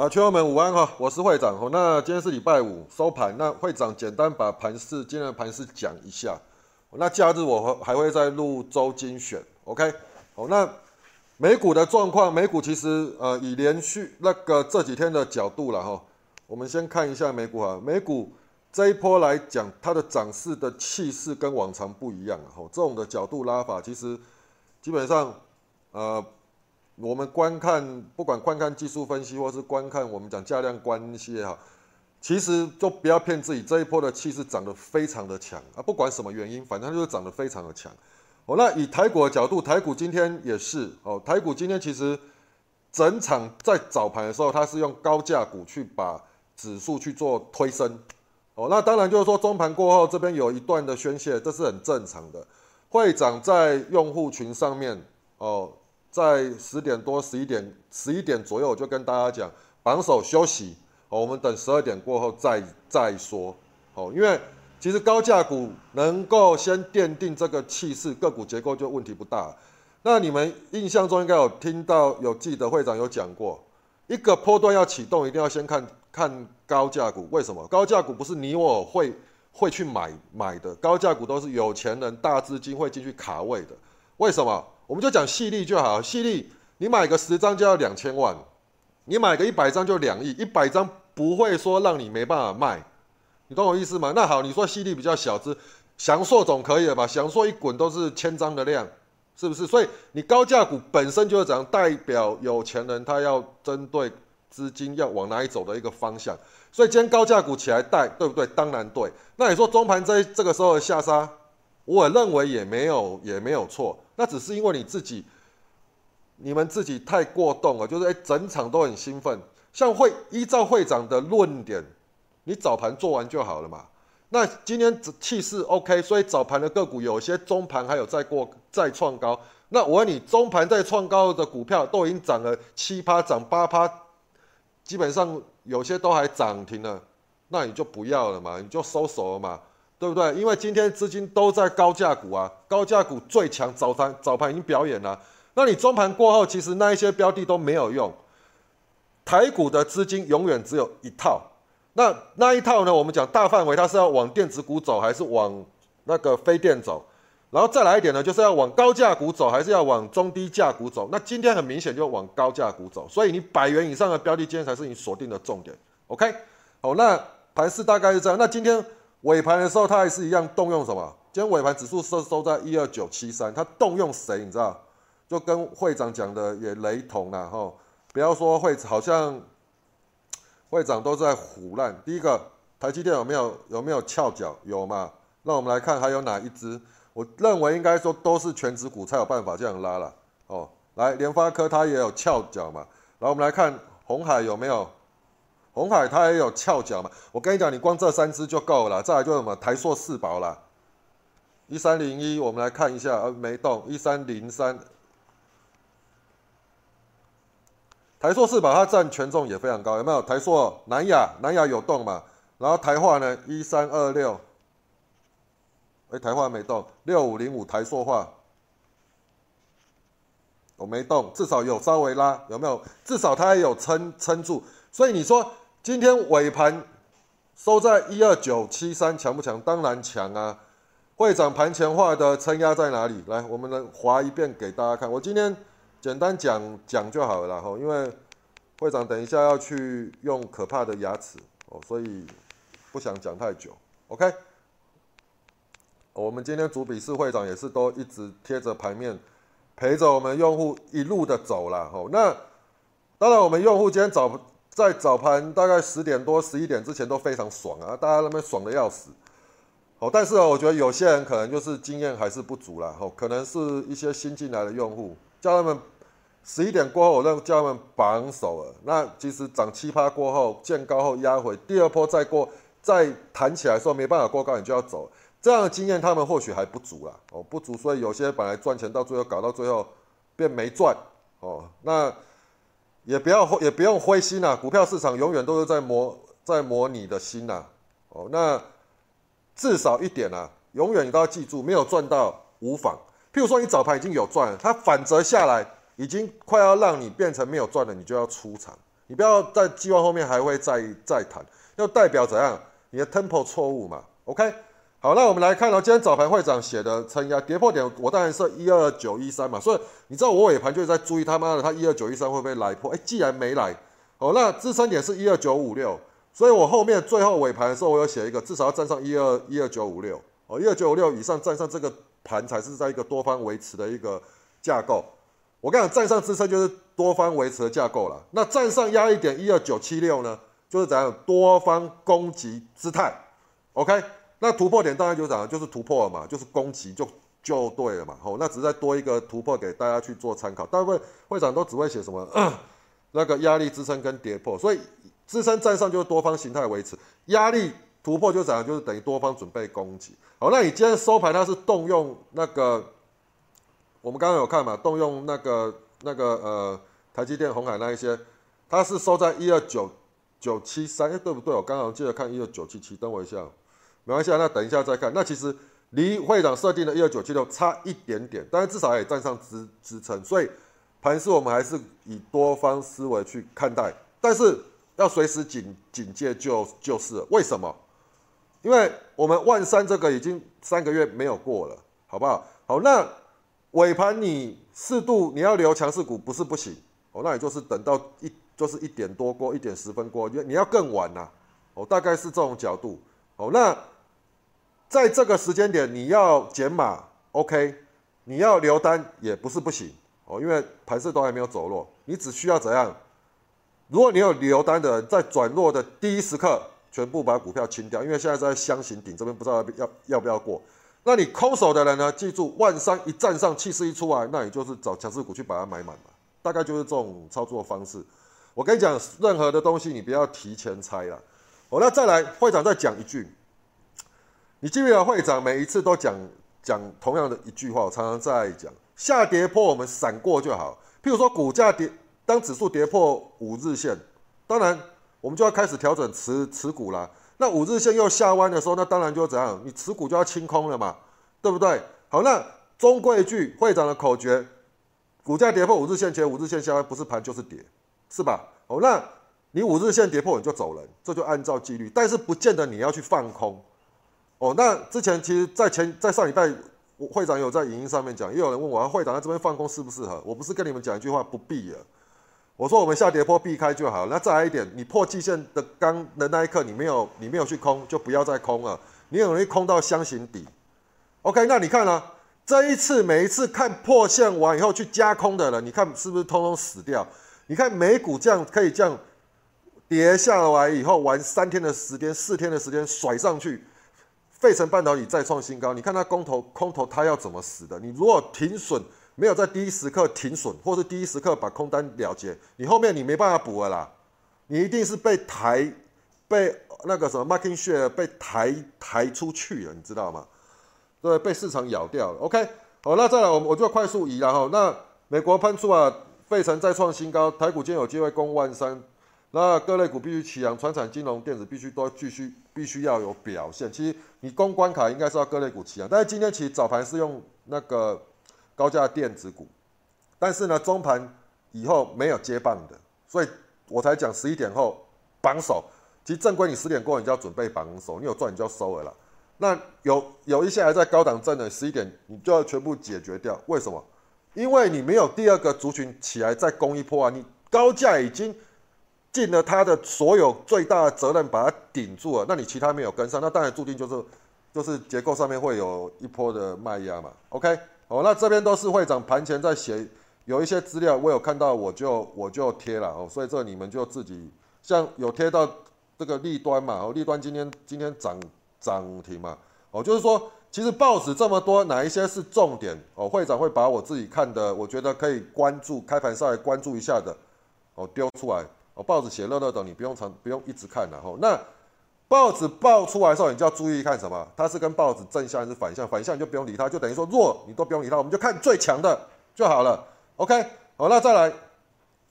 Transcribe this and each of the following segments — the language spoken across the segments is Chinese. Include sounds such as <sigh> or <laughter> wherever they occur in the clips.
啊，群友们午安哈，我是会长哦。那今天是礼拜五收盘，那会长简单把盘市今天的盘市讲一下。那假日我还会再录周精选，OK？好，那美股的状况，美股其实呃以连续那个这几天的角度了哈，我们先看一下美股哈，美股这一波来讲，它的涨势的气势跟往常不一样啊，哈，这种的角度拉法其实基本上呃。我们观看，不管观看技术分析，或是观看我们讲价量关系也好，其实就不要骗自己，这一波的气势涨得非常的强啊！不管什么原因，反正就是涨得非常的强。哦，那以台股的角度，台股今天也是哦，台股今天其实整场在早盘的时候，它是用高价股去把指数去做推升。哦，那当然就是说中盘过后这边有一段的宣泄，这是很正常的。会长在用户群上面哦。在十点多、十一点、十一点左右，我就跟大家讲，榜首休息，哦，我们等十二点过后再再说，哦，因为其实高价股能够先奠定这个气势，个股结构就问题不大。那你们印象中应该有听到、有记得会长有讲过，一个波段要启动，一定要先看看高价股，为什么？高价股不是你我会会去买买的，高价股都是有钱人、大资金会进去卡位的，为什么？我们就讲细粒就好，细粒你买个十张就要两千万，你买个一百张就两亿，一百张不会说让你没办法卖，你懂我意思吗？那好，你说细粒比较小只，祥硕总可以了吧？祥硕一滚都是千张的量，是不是？所以你高价股本身就是这样，代表有钱人他要针对资金要往哪里走的一个方向，所以今天高价股起来带，对不对？当然对。那你说中盘在这个时候的下杀？我认为也没有也没有错，那只是因为你自己，你们自己太过动了，就是哎，整场都很兴奋。像会依照会长的论点，你早盘做完就好了嘛。那今天气势 OK，所以早盘的个股有些中盘还有再过再创高。那我问你，中盘再创高的股票都已经涨了七趴，涨八趴，基本上有些都还涨停了，那你就不要了嘛，你就收手了嘛。对不对？因为今天资金都在高价股啊，高价股最强，早盘早盘已经表演了。那你中盘过后，其实那一些标的都没有用。台股的资金永远只有一套，那那一套呢？我们讲大范围，它是要往电子股走，还是往那个非电走？然后再来一点呢，就是要往高价股走，还是要往中低价股走？那今天很明显就往高价股走，所以你百元以上的标的，今天才是你锁定的重点。OK，好，那盘势大概是这样。那今天。尾盘的时候，它还是一样动用什么？今天尾盘指数收收在一二九七三，它动用谁？你知道？就跟会长讲的也雷同了哈。不要说会好像会长都在胡乱。第一个，台积电有没有有没有翘脚？有嘛？那我们来看还有哪一只？我认为应该说都是全指股才有办法这样拉了哦。来，联发科它也有翘脚嘛？然后我们来看红海有没有？红海它也有翘脚嘛？我跟你讲，你光这三只就够了。再来就什么台硕四宝啦，一三零一，我们来看一下，呃，没动。一三零三，台硕四宝它占权重也非常高，有没有？台硕南亚，南亚有动嘛？然后台化呢？一三二六，哎，台化没动。六五零五台硕化，我没动，至少有稍微拉，有没有？至少它也有撑撑住，所以你说。今天尾盘收在一二九七三，强不强？当然强啊！会长盘前画的撑压在哪里？来，我们来划一遍给大家看。我今天简单讲讲就好了哈，因为会长等一下要去用可怕的牙齿哦，所以不想讲太久。OK，我们今天主笔是会长也是都一直贴着盘面陪着我们用户一路的走了哈。那当然，我们用户今天早。在早盘大概十点多、十一点之前都非常爽啊，大家那边爽的要死。哦，但是我觉得有些人可能就是经验还是不足啦，哦，可能是一些新进来的用户，叫他们十一点过后，我认叫他们绑手了。那其实涨七趴过后见高后压回，第二波再过再弹起来的时候没办法过高，你就要走。这样的经验他们或许还不足啦，哦，不足，所以有些本来赚钱到最后搞到最后变没赚，哦，那。也不要也不用灰心呐，股票市场永远都是在磨在磨你的心呐。哦，那至少一点啊，永远你都要记住，没有赚到无妨。譬如说你早盘已经有赚，它反折下来已经快要让你变成没有赚了，你就要出场，你不要在计划后面还会再再谈，要代表怎样？你的 tempo 错误嘛？OK，好，那我们来看哦，今天早盘会长写的撑压跌破点，我当然是一二九一三嘛，所以你知道我尾盘就是在注意他妈的，他一二九一三会不会来破？哎，既然没来，哦，那支撑点是一二九五六，所以我后面最后尾盘的时候，我有写一个至少要站上一二一二九五六，哦，一二九五六以上站上这个盘才是在一个多方维持的一个架构。我跟你讲，站上支撑就是多方维持的架构了。那站上压一点一二九七六呢，就是怎样多方攻击姿态。OK，那突破点当然就讲就是突破了嘛，就是攻击就就对了嘛。好，那只是再多一个突破给大家去做参考。大部分会长都只会写什么 <clears throat> 那个压力支撑跟跌破，所以支撑站上就是多方形态维持，压力突破就怎样就是等于多方准备攻击。好，那你今天收盘它是动用那个。我们刚刚有看嘛，动用那个那个呃台积电、红海那一些，它是收在一二九九七三，哎对不对？我刚刚记得看一二九七七，等我一下，没关系，那等一下再看。那其实离会长设定的一二九七六差一点点，但是至少也站上支支撑，所以盘势我们还是以多方思维去看待，但是要随时警警戒就就是为什么？因为我们万三这个已经三个月没有过了，好不好？好那。尾盘你适度你要留强势股不是不行哦，那也就是等到一就是一点多过一点十分过，你你要更晚呐哦，大概是这种角度哦。那在这个时间点你要减码，OK，你要留单也不是不行哦，因为盘势都还没有走弱，你只需要怎样？如果你有留单的人，在转弱的第一时刻，全部把股票清掉，因为现在在箱型顶这边不知道要要不要过。那你空手的人呢？记住，万三一站上，气势一出来，那你就是找强势股去把它买满嘛。大概就是这种操作方式。我跟你讲，任何的东西你不要提前猜了。哦，那再来，会长再讲一句。你记不记得会长每一次都讲讲同样的一句话？我常常在讲，下跌破我们闪过就好。譬如说股价跌，当指数跌破五日线，当然我们就要开始调整持持股啦。那五日线又下弯的时候，那当然就怎样，你持股就要清空了嘛，对不对？好，那中规句会长的口诀，股价跌破五日线前，五日线下弯不是盘就是跌，是吧？哦，那你五日线跌破你就走人，这就按照纪律，但是不见得你要去放空。哦，那之前其实，在前在上礼拜，会长有在影音上面讲，也有人问我，会长在这边放空适不适合？我不是跟你们讲一句话，不必了。我说我们下跌坡避开就好。那再来一点，你破季线的刚的那一刻，你没有你没有去空，就不要再空了。你很容易空到箱型底。OK，那你看呢？这一次每一次看破线完以后去加空的人，你看是不是通通死掉？你看美股这样可以这样跌下来以后，玩三天的时间、四天的时间甩上去，费城半导体再创新高。你看它空头空头它要怎么死的？你如果停损。没有在第一时刻停损，或是第一时刻把空单了结，你后面你没办法补了啦，你一定是被抬，被那个什么 marking share 被抬抬出去了，你知道吗？对，被市场咬掉了。OK，好，那再来，我我就快速移了哈。那美国喷出啊，费城再创新高，台股今天有机会攻万三，那各类股必须起扬，传产、金融、电子必须都继续必须要有表现。其实你攻关卡应该是要各类股起扬，但是今天其实早盘是用那个。高价电子股，但是呢，中盘以后没有接棒的，所以我才讲十一点后榜首。其实正规你十点过，你就要准备榜首，你有赚你就要收了啦。那有有一些还在高档震的，十一点你就要全部解决掉。为什么？因为你没有第二个族群起来再攻一波啊！你高价已经尽了他的所有最大的责任，把它顶住了，那你其他没有跟上，那当然注定就是就是结构上面会有一波的卖压嘛。OK。哦，那这边都是会长盘前在写，有一些资料我有看到，我就我就贴了哦，所以这你们就自己像有贴到这个利端嘛，哦，利端今天今天涨涨停嘛，哦，就是说其实报纸这么多，哪一些是重点？哦，会长会把我自己看的，我觉得可以关注开盘上来关注一下的，哦，丢出来，哦，报纸写乐乐的，你不用长不用一直看了，哦，那。报纸报出来的时候，你就要注意看什么？它是跟报纸正向还是反向？反向你就不用理它，就等于说弱你都不用理它，我们就看最强的就好了。OK，好，那再来，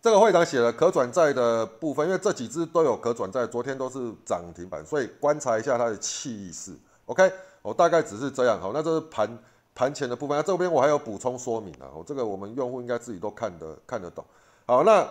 这个会长写了可转债的部分，因为这几只都有可转债，昨天都是涨停板，所以观察一下它的气势。OK，我大概只是这样。好，那这是盘盘前的部分，那这边我还有补充说明啊。我这个我们用户应该自己都看得看得懂。好，那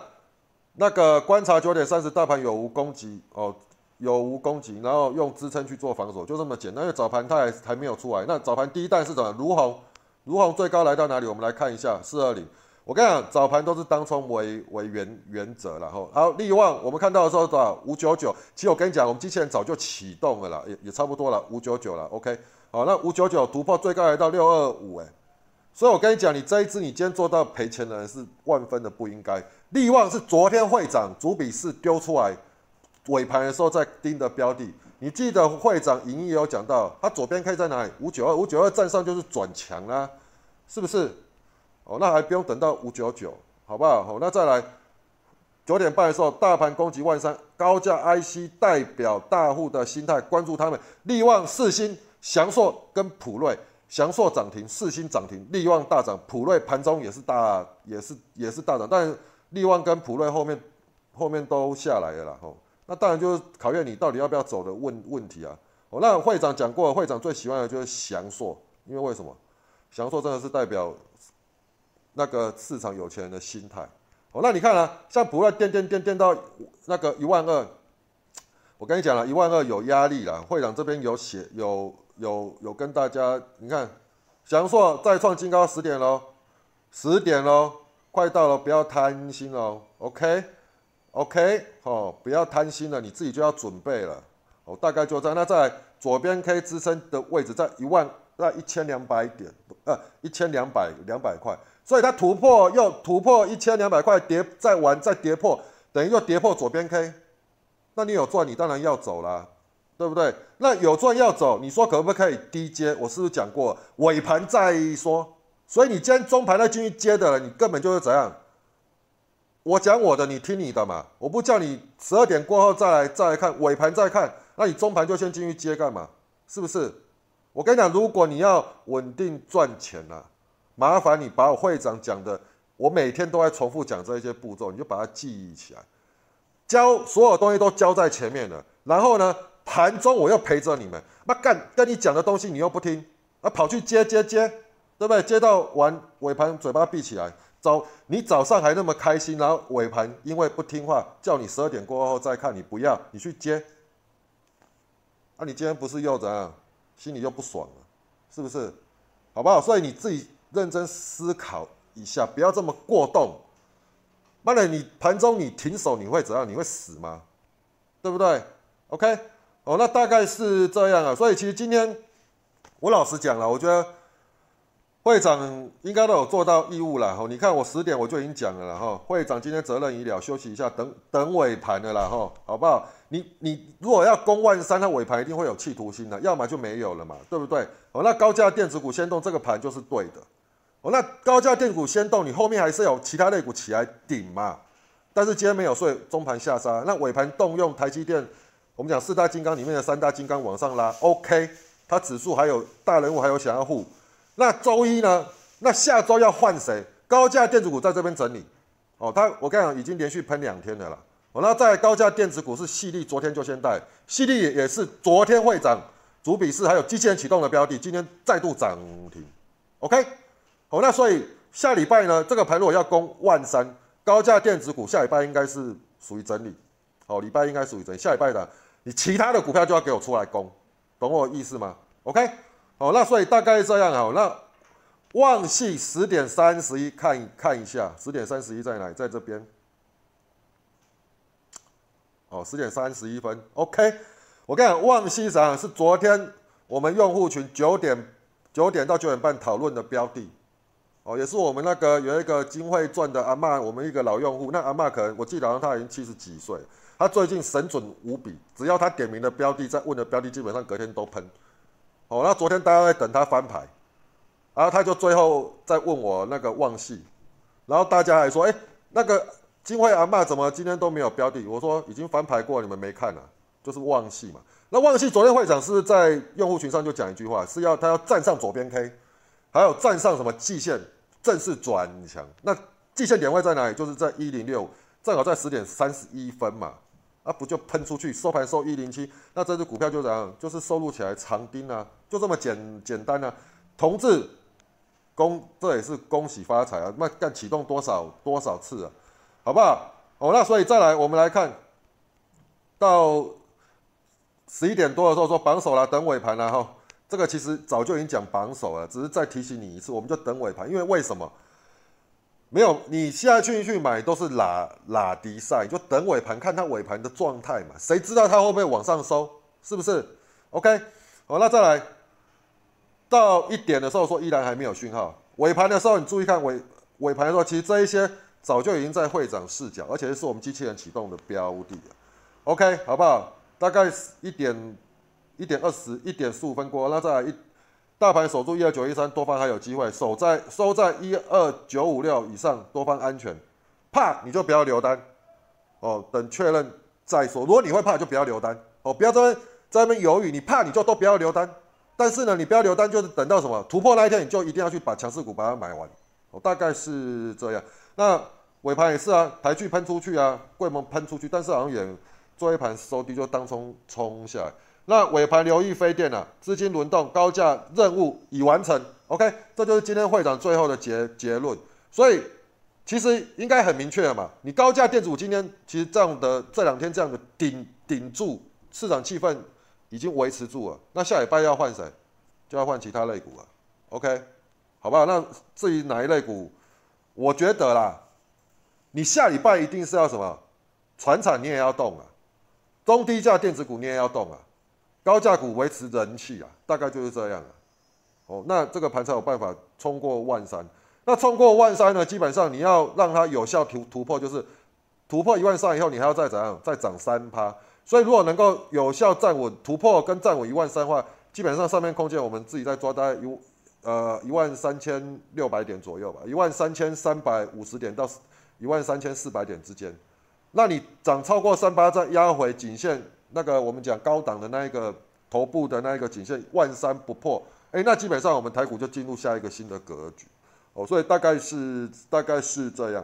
那个观察九点三十大盘有无攻击哦，有无攻击，然后用支撑去做防守，就这么简单。因为早盘它还还没有出来，那早盘第一弹是怎么？如虹，如虹最高来到哪里？我们来看一下四二零。我跟你讲，早盘都是当冲为为原原则然后好，利旺我们看到的时候多少？五九九。其实我跟你讲，我们机器人早就启动了啦，也也差不多了，五九九了。OK，好，那五九九突破最高来到六二五，哎。所以我跟你讲，你这一支你今天做到赔钱的人是万分的不应该。利旺是昨天会长主笔是丢出来，尾盘的时候在盯的标的。你记得会长盈盈有讲到，他左边可以在哪里？五九二，五九二站上就是转强啦，是不是？哦，那还不用等到五九九，好不好？好，那再来九点半的时候，大盘攻击万三，高价 IC 代表大户的心态，关注他们。利旺、四星、祥硕跟普瑞。祥硕涨停，四星涨停，利旺大涨，普瑞盘中也是大，也是也是大涨，但利旺跟普瑞后面后面都下来了啦，吼，那当然就是考验你到底要不要走的问问题啊。哦，那会长讲过，会长最喜欢的就是翔硕，因为为什么？翔硕真的是代表那个市场有钱人的心态。哦，那你看啊，像普瑞颠颠颠颠到那个一万二，我跟你讲了，一万二有压力了，会长这边有写有。有有跟大家，你看，祥硕再创新高十点喽，十点喽，快到了，不要贪心哦，OK，OK，哦，不要贪心了，你自己就要准备了，哦，大概就在那在左边 K 支撑的位置在一万，在一千两百点，呃，一千两百两百块，所以它突破又突破一千两百块，跌再玩再跌破，等于又跌破左边 K，那你有赚，你当然要走了。对不对？那有赚要走，你说可不可以低接？我是不是讲过尾盘再说？所以你今天中盘再进去接的了，你根本就是怎样？我讲我的，你听你的嘛。我不叫你十二点过后再来再来看尾盘再看，那你中盘就先进去接干嘛？是不是？我跟你讲，如果你要稳定赚钱啊，麻烦你把我会长讲的，我每天都在重复讲这一些步骤，你就把它记忆起来，教所有东西都教在前面了，然后呢？盘中我又陪着你们，那干跟你讲的东西你又不听，啊跑去接接接，对不对？接到完尾盘嘴巴闭起来，早你早上还那么开心，然后尾盘因为不听话，叫你十二点过后再看，你不要，你去接，啊你今天不是又怎样，心里又不爽了，是不是？好不好？所以你自己认真思考一下，不要这么过动。妈的，你盘中你停手你会怎样？你会死吗？对不对？OK。哦，那大概是这样啊，所以其实今天我老实讲了，我觉得会长应该都有做到义务了。哈，你看我十点我就已经讲了了哈，会长今天责任已了，休息一下，等等尾盘的啦哈，好不好？你你如果要攻万三，那尾盘一定会有企图心的，要么就没有了嘛，对不对？哦，那高价电子股先动，这个盘就是对的。哦，那高价电子股先动，你后面还是有其他类股起来顶嘛？但是今天没有，所以中盘下杀，那尾盘动用台积电。我们讲四大金刚里面的三大金刚往上拉，OK，它指数还有大人物还有想要护。那周一呢？那下周要换谁？高价电子股在这边整理，哦，它我跟你讲已经连续喷两天的了。哦，那在高价电子股是细粒，昨天就先带，细粒也是昨天会涨，主笔是还有机器人启动的标的，今天再度涨停，OK，好，那所以下礼拜呢，这个盘如果要攻万三，高价电子股下礼拜应该是属于整理，哦，礼拜应该属于整理，下礼拜的。你其他的股票就要给我出来攻，懂我意思吗？OK，哦，那所以大概这样好，那旺系十点三十一，看看一下，十点三十一在哪？在这边。哦，十点三十一分，OK。我跟你讲，旺系啥？是昨天我们用户群九点九点到九点半讨论的标的，哦，也是我们那个有一个金汇赚的阿妈，我们一个老用户，那阿妈可能我记得好像他已经七十几岁。他最近神准无比，只要他点名的标的，在问的标的，基本上隔天都喷。哦，那昨天大家在等他翻牌，然后他就最后再问我那个旺系，然后大家还说，哎，那个金辉阿妈怎么今天都没有标的？我说已经翻牌过，你们没看啊，就是旺系嘛。那旺系昨天会长是在用户群上就讲一句话，是要他要站上左边 K，还有站上什么季线正式转强。那季线点位在哪里？就是在一零六，正好在十点三十一分嘛。啊，不就喷出去，收盘收一零七，那这只股票就怎样？就是收入起来长钉啊，就这么简简单啊。同志，恭，这也是恭喜发财啊！那干启动多少多少次啊？好不好？哦，那所以再来，我们来看到十一点多的时候说榜首了，等尾盘了哈。这个其实早就已经讲榜首了，只是再提醒你一次，我们就等尾盘，因为为什么？没有，你现在去去买都是拉拉迪赛，就等尾盘看它尾盘的状态嘛，谁知道它会不会往上收？是不是？OK，好，那再来到一点的时候说依然还没有讯号，尾盘的时候你注意看尾尾盘的时候，其实这一些早就已经在会长视角，而且是我们机器人启动的标的 OK，好不好？大概一点。一点二十一点十五分过，那再来一大盘守住一二九一三，多方还有机会守在收在一二九五六以上，多方安全。怕你就不要留单哦，等确认再说。如果你会怕，就不要留单哦，不要在那在那边犹豫。你怕你就都不要留单，但是呢，你不要留单，就是等到什么突破那一天，你就一定要去把强势股把它买完哦，大概是这样。那尾盘也是啊，台剧喷出去啊，贵盟喷出去，但是好像也做一盘收低，就当冲冲下来。那尾盘留意飞电啊，资金轮动，高价任务已完成。OK，这就是今天会长最后的结结论。所以其实应该很明确了嘛，你高价电子股今天其实这样的这两天这样的顶顶住市场气氛已经维持住了。那下礼拜要换谁？就要换其他类股了。OK，好不好？那至于哪一类股，我觉得啦，你下礼拜一定是要什么？船产你也要动啊，中低价电子股你也要动啊。高价股维持人气啊，大概就是这样啊。哦，那这个盘才有办法冲过万三。那冲过万三呢，基本上你要让它有效突突破，就是突破一万三以后，你还要再怎样，再涨三趴。所以如果能够有效站稳突破跟站稳一万三的话，基本上上面空间我们自己在抓，大概一呃一万三千六百点左右吧，一万三千三百五十点到一万三千四百点之间。那你涨超过三八，再压回颈线。那个我们讲高档的那一个头部的那一个颈线万三不破，哎，那基本上我们台股就进入下一个新的格局哦，所以大概是大概是这样，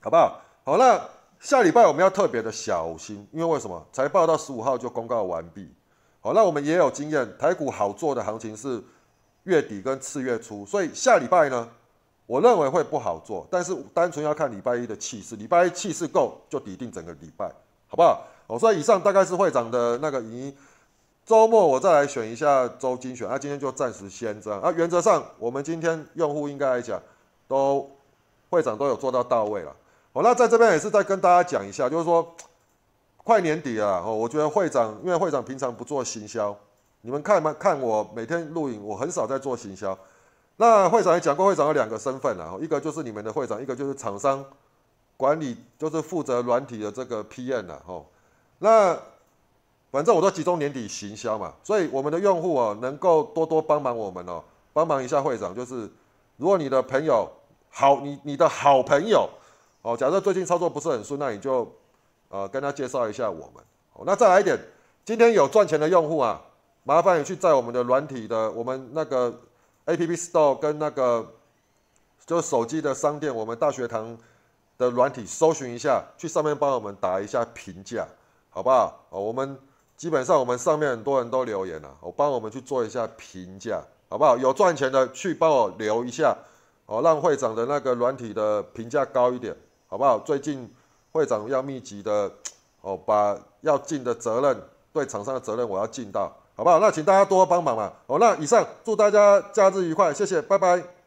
好不好？好，那下礼拜我们要特别的小心，因为为什么？财报到十五号就公告完毕，好，那我们也有经验，台股好做的行情是月底跟次月初，所以下礼拜呢，我认为会不好做，但是单纯要看礼拜一的气势，礼拜一气势够就抵定整个礼拜，好不好？哦，所以以上大概是会长的那个疑。周末我再来选一下周精选，那今天就暂时先这样。啊，原则上我们今天用户应该来讲，都会长都有做到到位了。哦，那在这边也是再跟大家讲一下，就是说快年底了哦，我觉得会长因为会长平常不做行销，你们看嘛？看我每天录影，我很少在做行销。那会长也讲过，会长有两个身份啊，一个就是你们的会长，一个就是厂商管理，就是负责软体的这个 PM 的吼。那反正我都集中年底行销嘛，所以我们的用户哦，能够多多帮忙我们哦，帮忙一下会长。就是如果你的朋友好，你你的好朋友哦，假设最近操作不是很顺，那你就呃跟他介绍一下我们。哦，那再来一点，今天有赚钱的用户啊，麻烦你去在我们的软体的我们那个 App Store 跟那个就手机的商店，我们大学堂的软体搜寻一下，去上面帮我们打一下评价。好不好？哦，我们基本上我们上面很多人都留言了，我帮我们去做一下评价，好不好？有赚钱的去帮我留一下，哦，让会长的那个软体的评价高一点，好不好？最近会长要密集的，<tsk> 哦，把要尽的责任，对厂商的责任我要尽到，好不好？那请大家多帮忙嘛。哦，那以上祝大家假日愉快，谢谢，拜拜。